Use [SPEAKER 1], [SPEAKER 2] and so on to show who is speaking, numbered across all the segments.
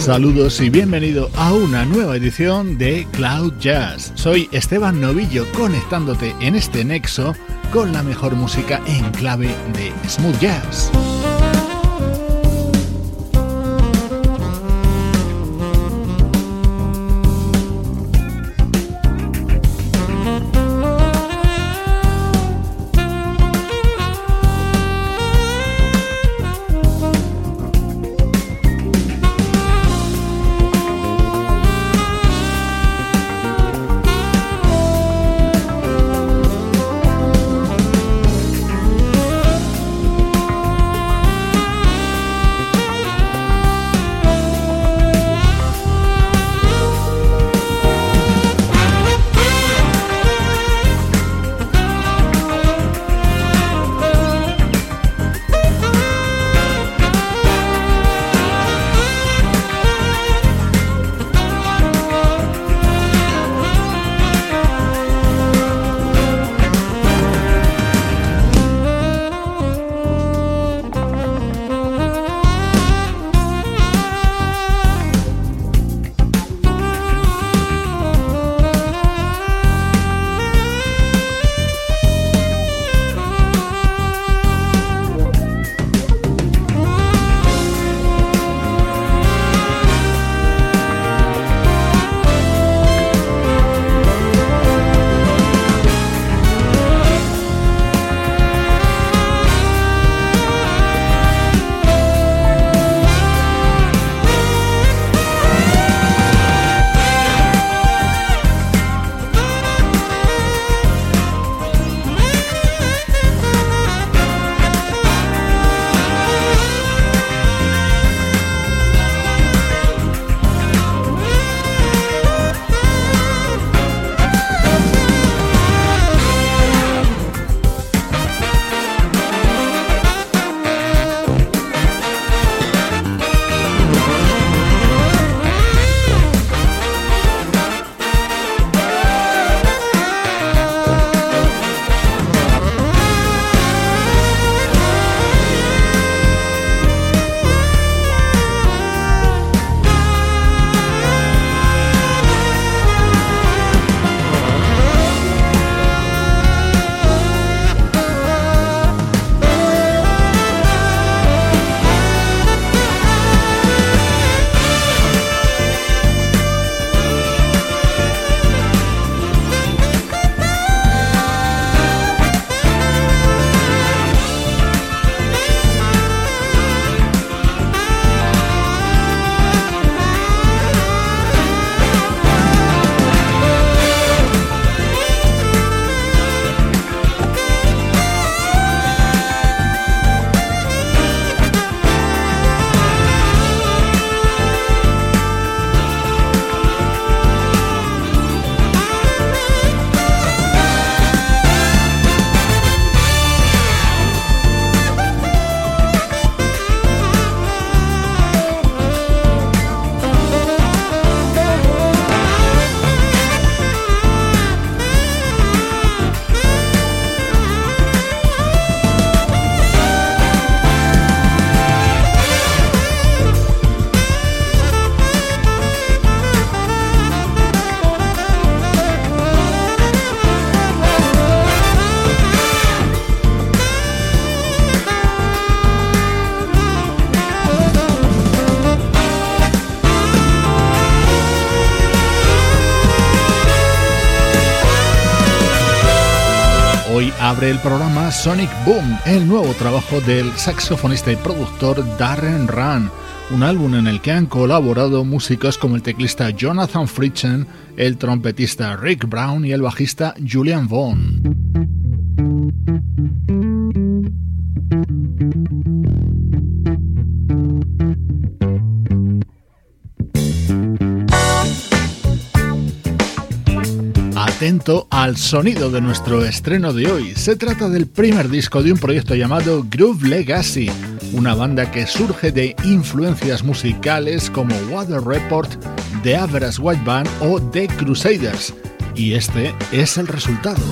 [SPEAKER 1] Saludos y bienvenido a una nueva edición de Cloud Jazz. Soy Esteban Novillo conectándote en este nexo con la mejor música en clave de smooth jazz. El programa Sonic Boom, el nuevo trabajo del saxofonista y productor Darren Run, un álbum en el que han colaborado músicos como el teclista Jonathan Fritchen, el trompetista Rick Brown y el bajista Julian Vaughn. Atento al sonido de nuestro estreno de hoy. Se trata del primer disco de un proyecto llamado Groove Legacy, una banda que surge de influencias musicales como Water Report, The Average White Band o The Crusaders. Y este es el resultado.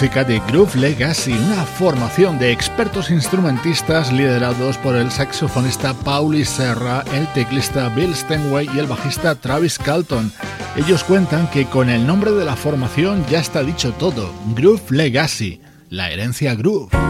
[SPEAKER 1] Música de Groove Legacy, una formación de expertos instrumentistas liderados por el saxofonista Pauli Serra, el teclista Bill Stenway y el bajista Travis Calton. Ellos cuentan que con el nombre de la formación ya está dicho todo, Groove Legacy, la herencia groove.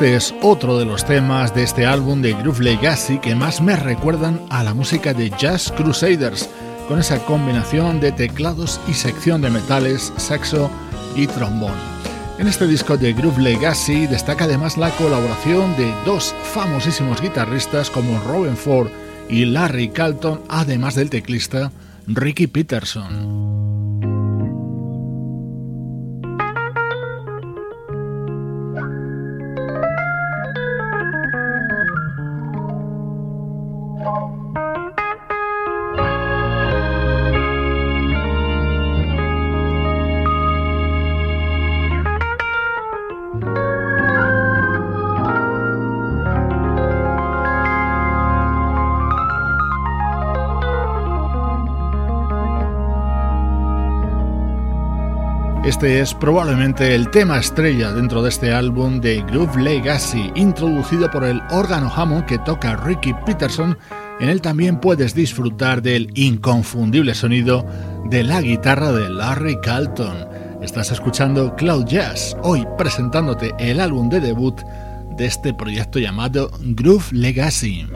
[SPEAKER 1] Este es otro de los temas de este álbum de Groove Legacy que más me recuerdan a la música de Jazz Crusaders, con esa combinación de teclados y sección de metales, saxo y trombón. En este disco de Groove Legacy destaca además la colaboración de dos famosísimos guitarristas como Robin Ford y Larry Calton, además del teclista Ricky Peterson. Este es probablemente el tema estrella dentro de este álbum de Groove Legacy, introducido por el órgano Hammond que toca Ricky Peterson. En él también puedes disfrutar del inconfundible sonido de la guitarra de Larry Carlton. Estás escuchando Cloud Jazz, hoy presentándote el álbum de debut de este proyecto llamado Groove Legacy.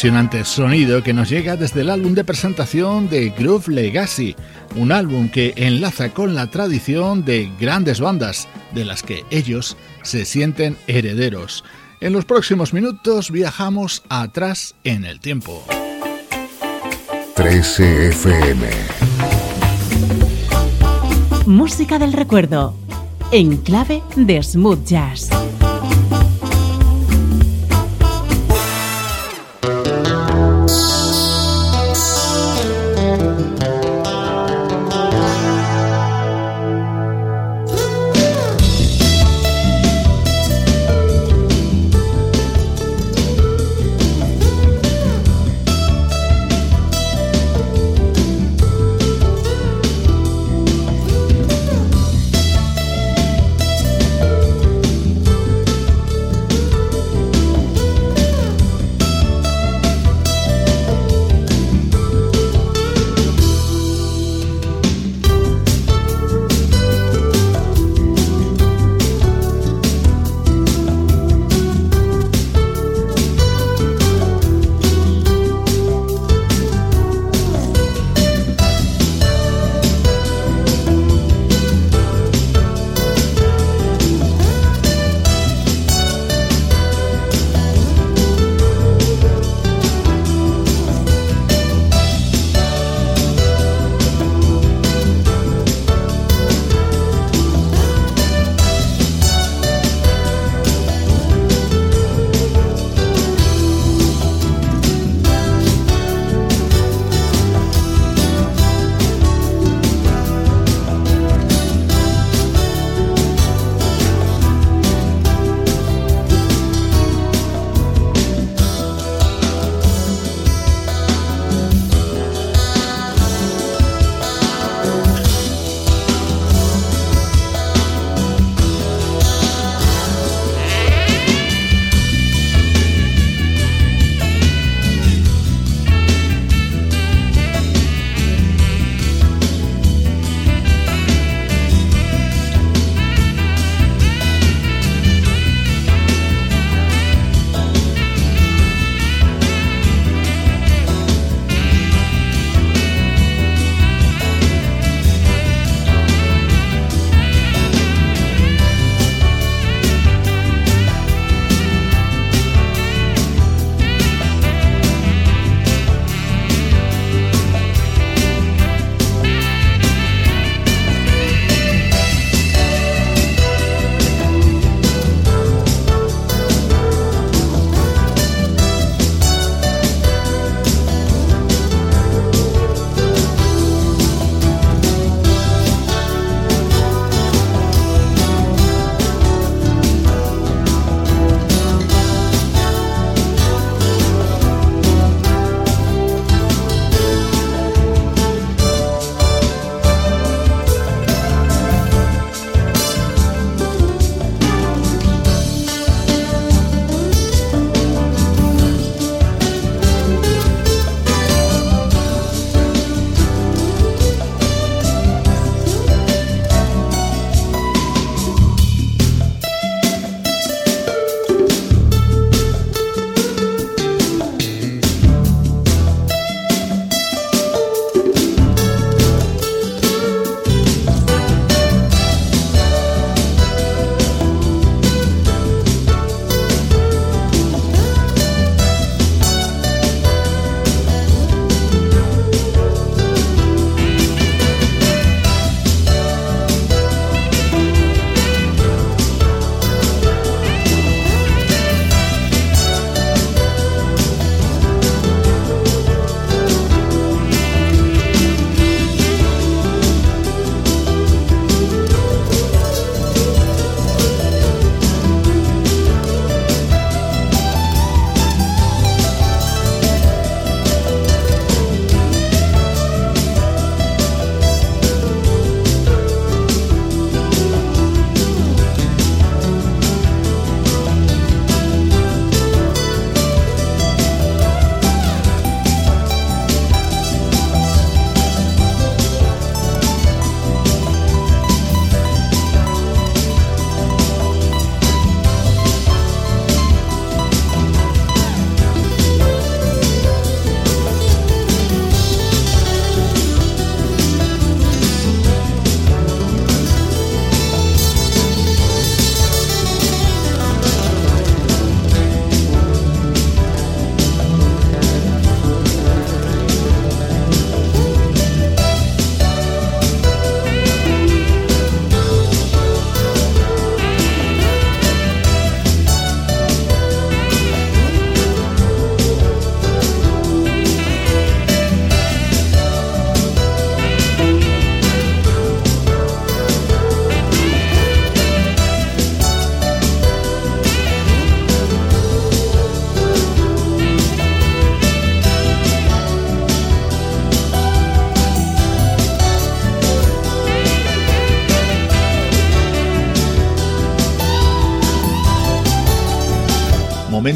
[SPEAKER 1] Apasionante sonido que nos llega desde el álbum de presentación de Groove Legacy, un álbum que enlaza con la tradición de grandes bandas, de las que ellos se sienten herederos. En los próximos minutos viajamos atrás en el tiempo.
[SPEAKER 2] 13 FM
[SPEAKER 3] Música del recuerdo, en clave de smooth jazz.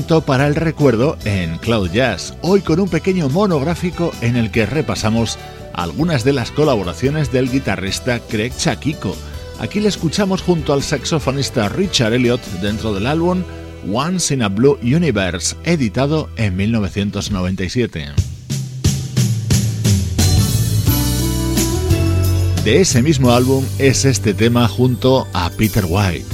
[SPEAKER 1] Para el recuerdo en Cloud Jazz, hoy con un pequeño monográfico en el que repasamos algunas de las colaboraciones del guitarrista Craig Chakiko. Aquí le escuchamos junto al saxofonista Richard Elliott dentro del álbum Once in a Blue Universe, editado en 1997. De ese mismo álbum es este tema junto a Peter White.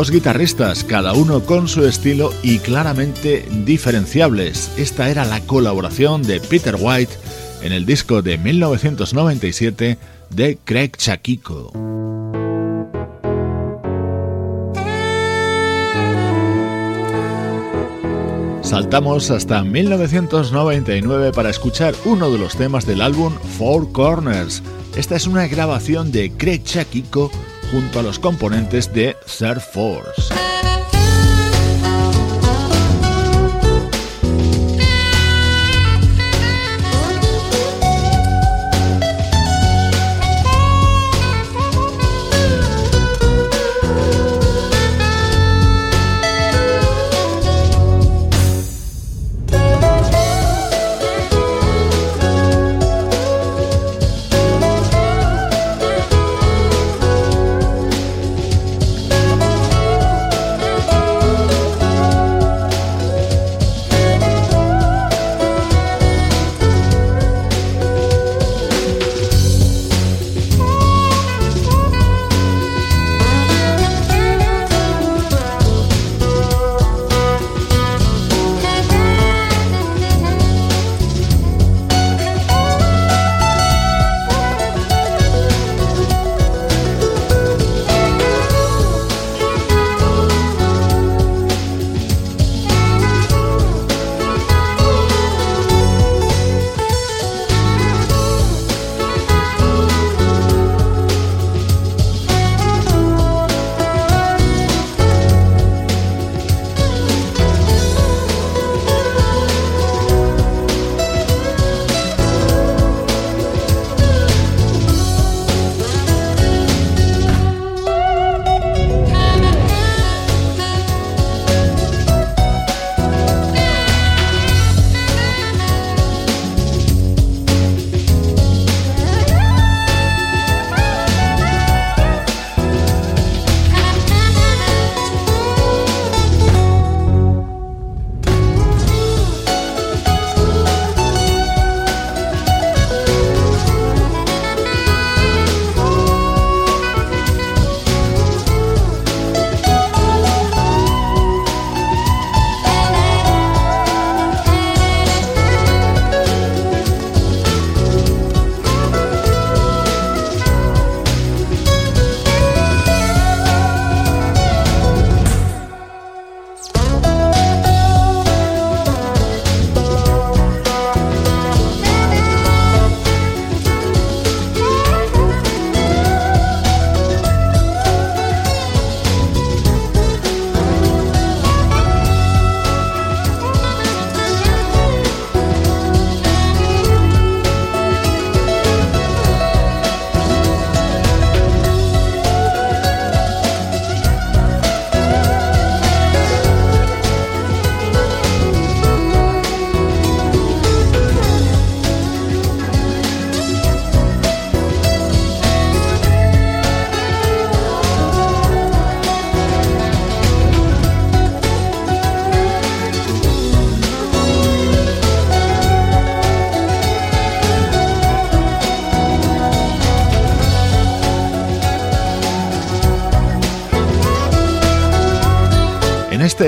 [SPEAKER 1] Dos guitarristas, cada uno con su estilo y claramente diferenciables. Esta era la colaboración de Peter White en el disco de 1997 de Craig Chakiko. Saltamos hasta 1999 para escuchar uno de los temas del álbum Four Corners. Esta es una grabación de Craig Chakiko junto a los componentes de Third.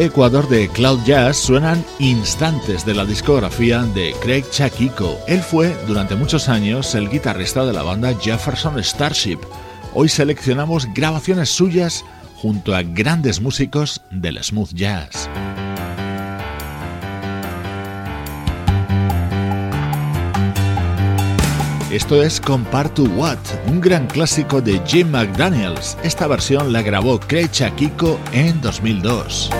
[SPEAKER 4] Ecuador de Cloud Jazz suenan instantes de la discografía de Craig Chaquico. Él fue durante muchos años el guitarrista de la banda Jefferson Starship. Hoy seleccionamos grabaciones suyas junto a grandes músicos del smooth jazz. Esto es Compare to What, un gran clásico de Jim McDaniels. Esta versión la grabó Craig Kiko en 2002.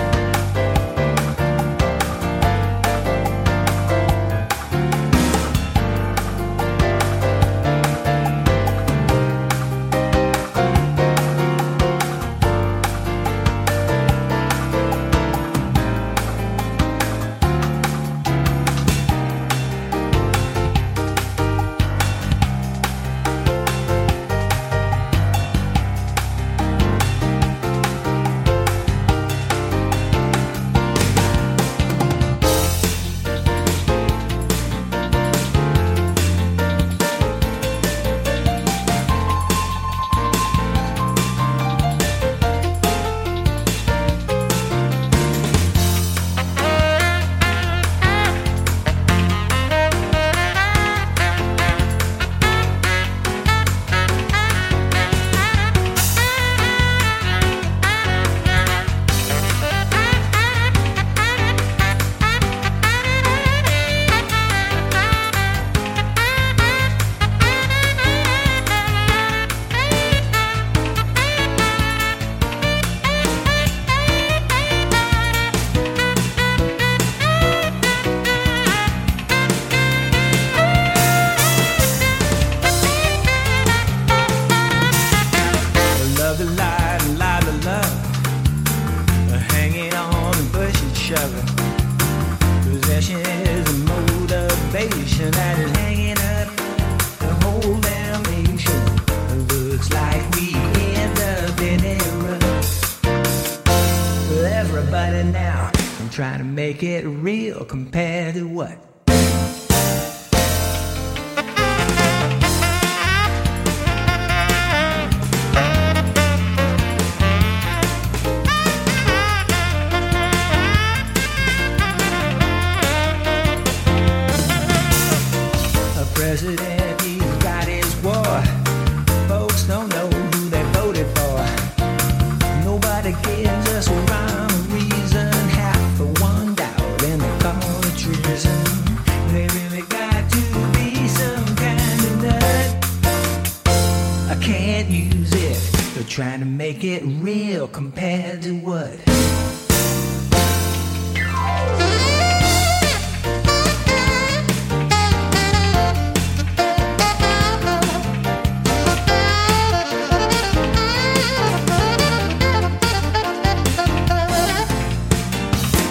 [SPEAKER 4] trying to make it real compared to what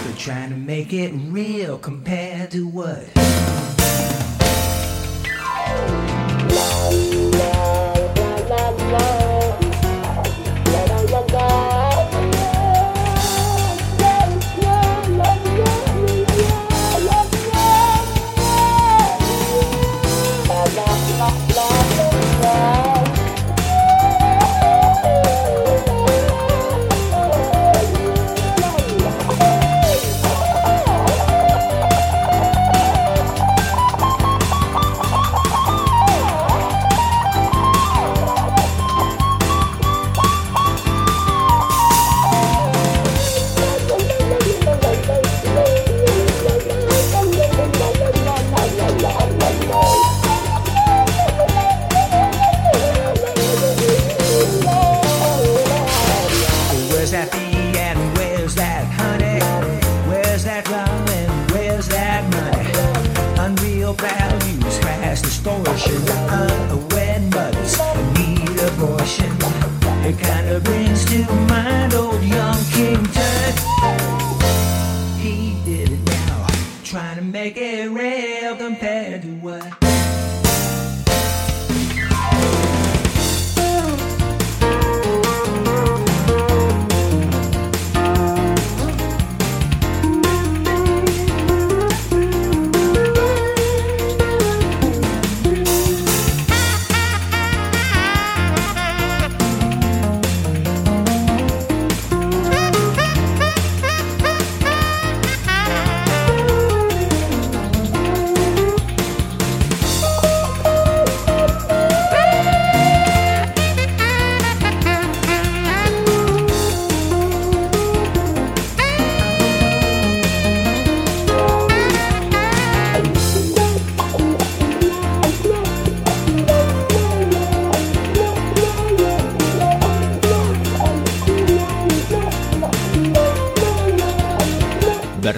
[SPEAKER 4] They're trying to make it real compared to what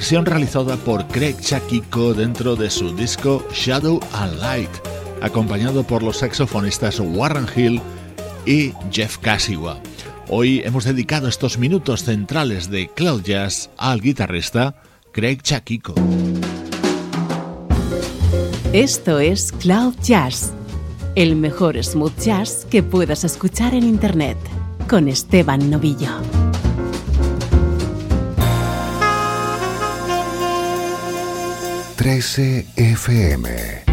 [SPEAKER 1] versión realizada por Craig Chakiko dentro de su disco Shadow and Light, acompañado por los saxofonistas Warren Hill y Jeff Cassiwa. Hoy hemos dedicado estos minutos centrales de Cloud Jazz al guitarrista Craig Chakiko.
[SPEAKER 3] Esto es Cloud Jazz, el mejor smooth jazz que puedas escuchar en Internet, con Esteban Novillo.
[SPEAKER 2] 13 FM.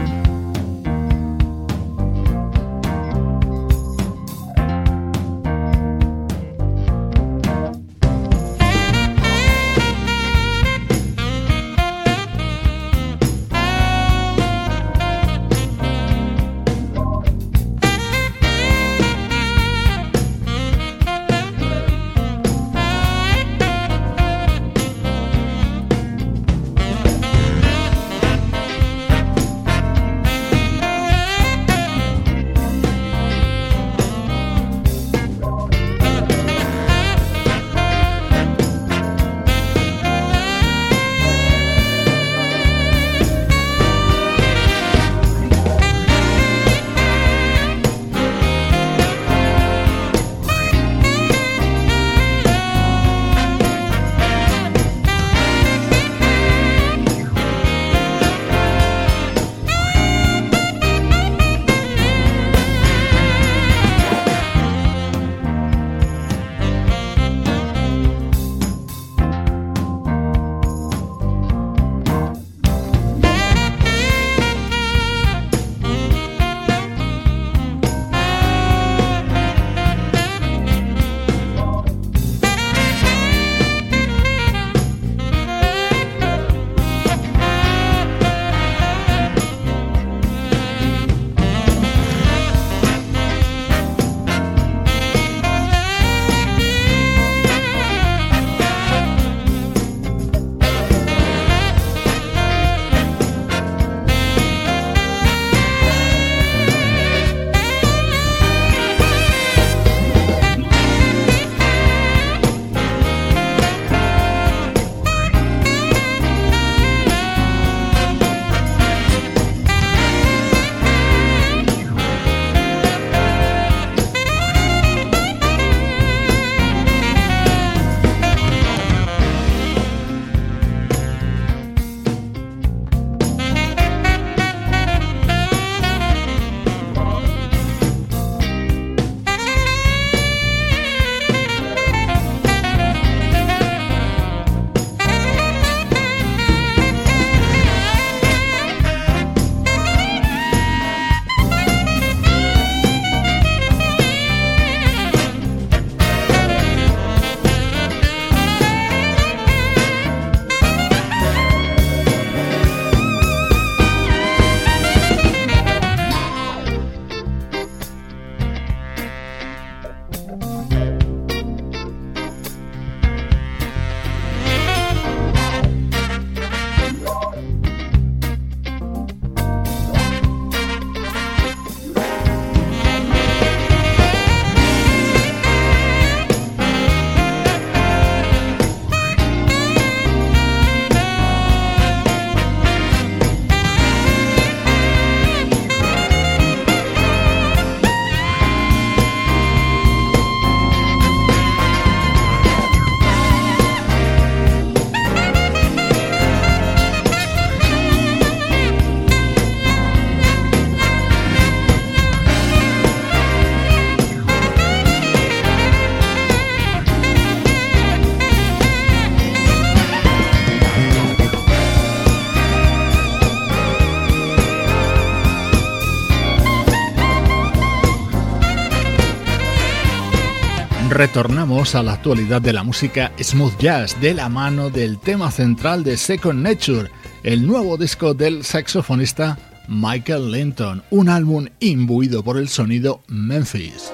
[SPEAKER 1] Retornamos a la actualidad de la música smooth jazz de la mano del tema central de Second Nature, el nuevo disco del saxofonista Michael Linton, un álbum imbuido por el sonido Memphis.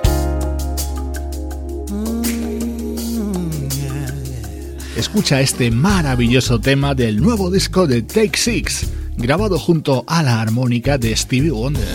[SPEAKER 1] Escucha este maravilloso tema del nuevo disco de Take Six, grabado junto a la armónica de Stevie Wonder.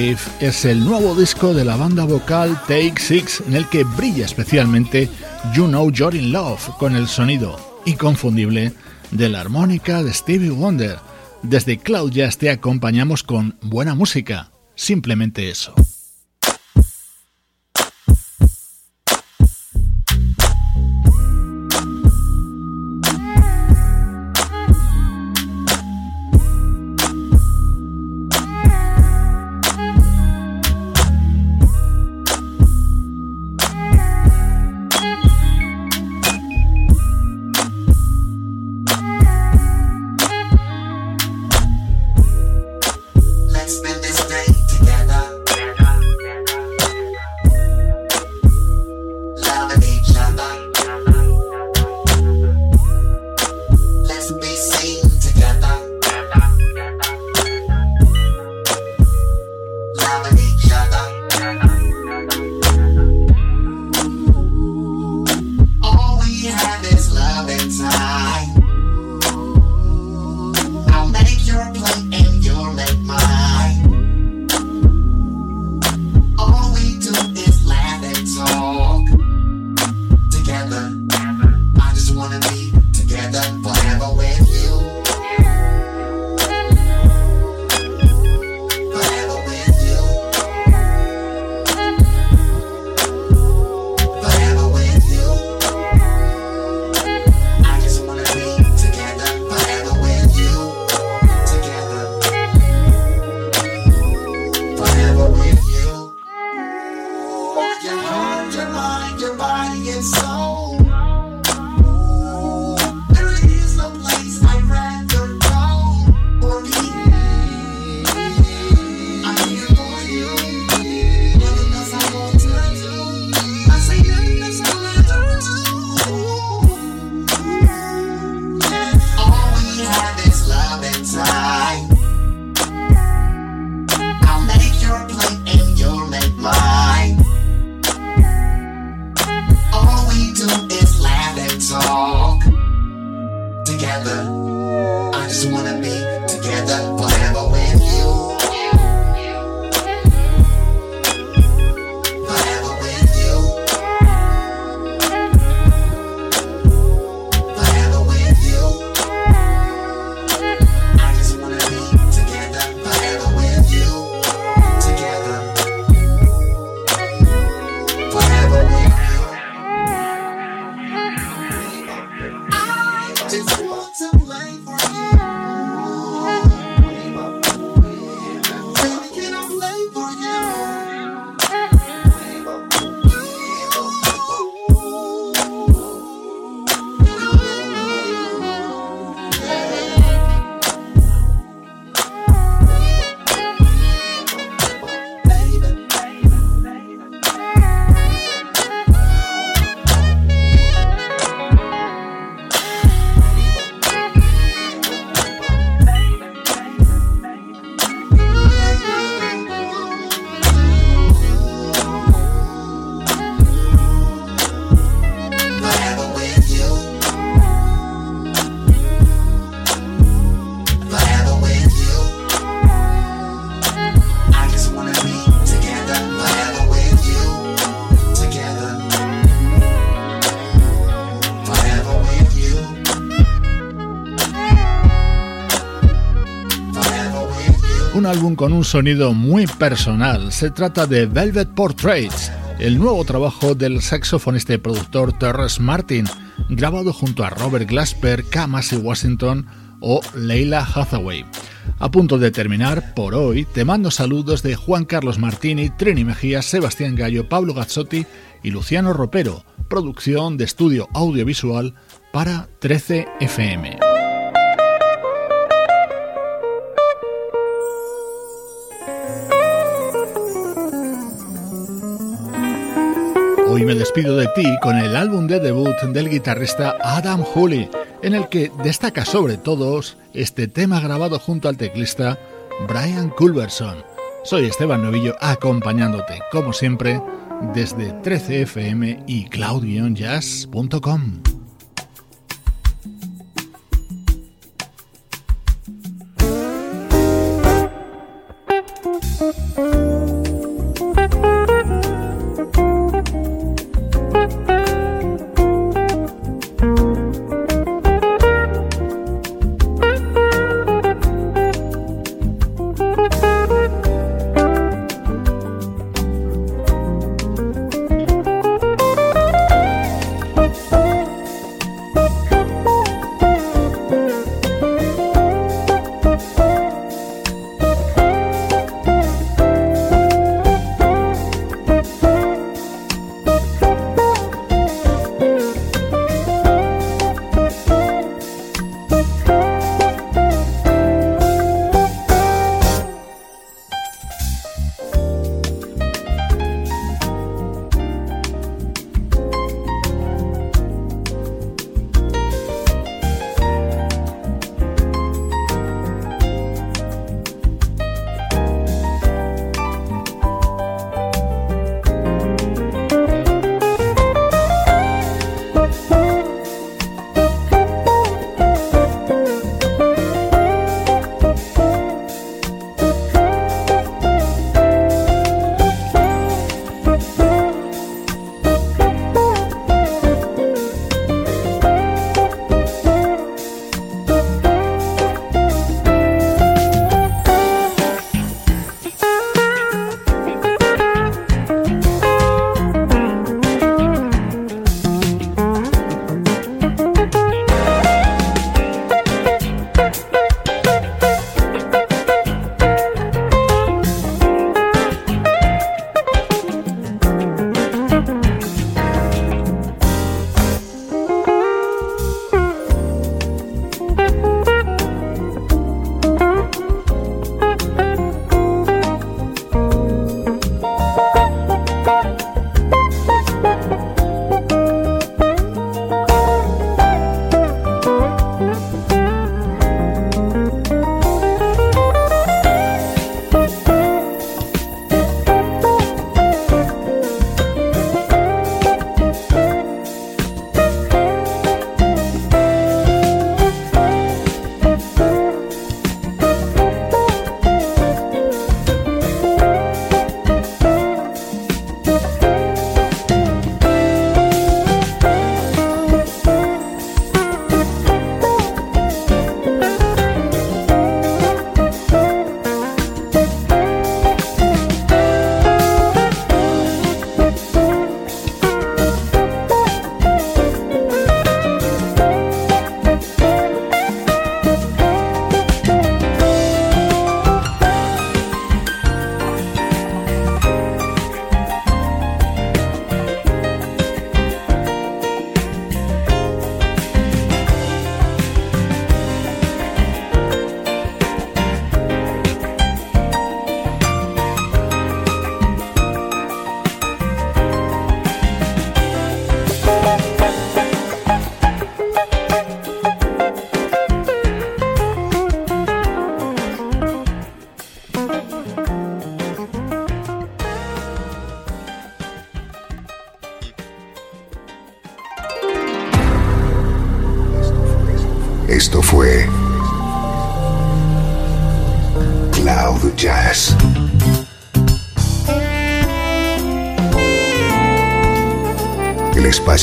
[SPEAKER 5] Es el nuevo disco de la banda vocal Take Six en el que brilla especialmente You Know You're in Love con el sonido inconfundible de la armónica de Stevie Wonder. Desde Cloud Jazz te acompañamos con buena música, simplemente eso. Con un sonido muy personal. Se trata de Velvet Portraits, el nuevo trabajo del saxofonista y productor Terrence Martin, grabado junto a Robert Glasper, Kamasi Washington o Leila Hathaway. A punto de terminar, por hoy, te mando saludos de Juan Carlos Martini, Trini Mejía, Sebastián Gallo, Pablo Gazzotti y Luciano Ropero, producción de estudio audiovisual para 13 FM. Hoy me despido de ti con el álbum de debut del guitarrista Adam Hooley, en el que destaca sobre todo este tema grabado junto al teclista Brian Culberson. Soy Esteban Novillo acompañándote, como siempre, desde 13fm y cloud-jazz.com.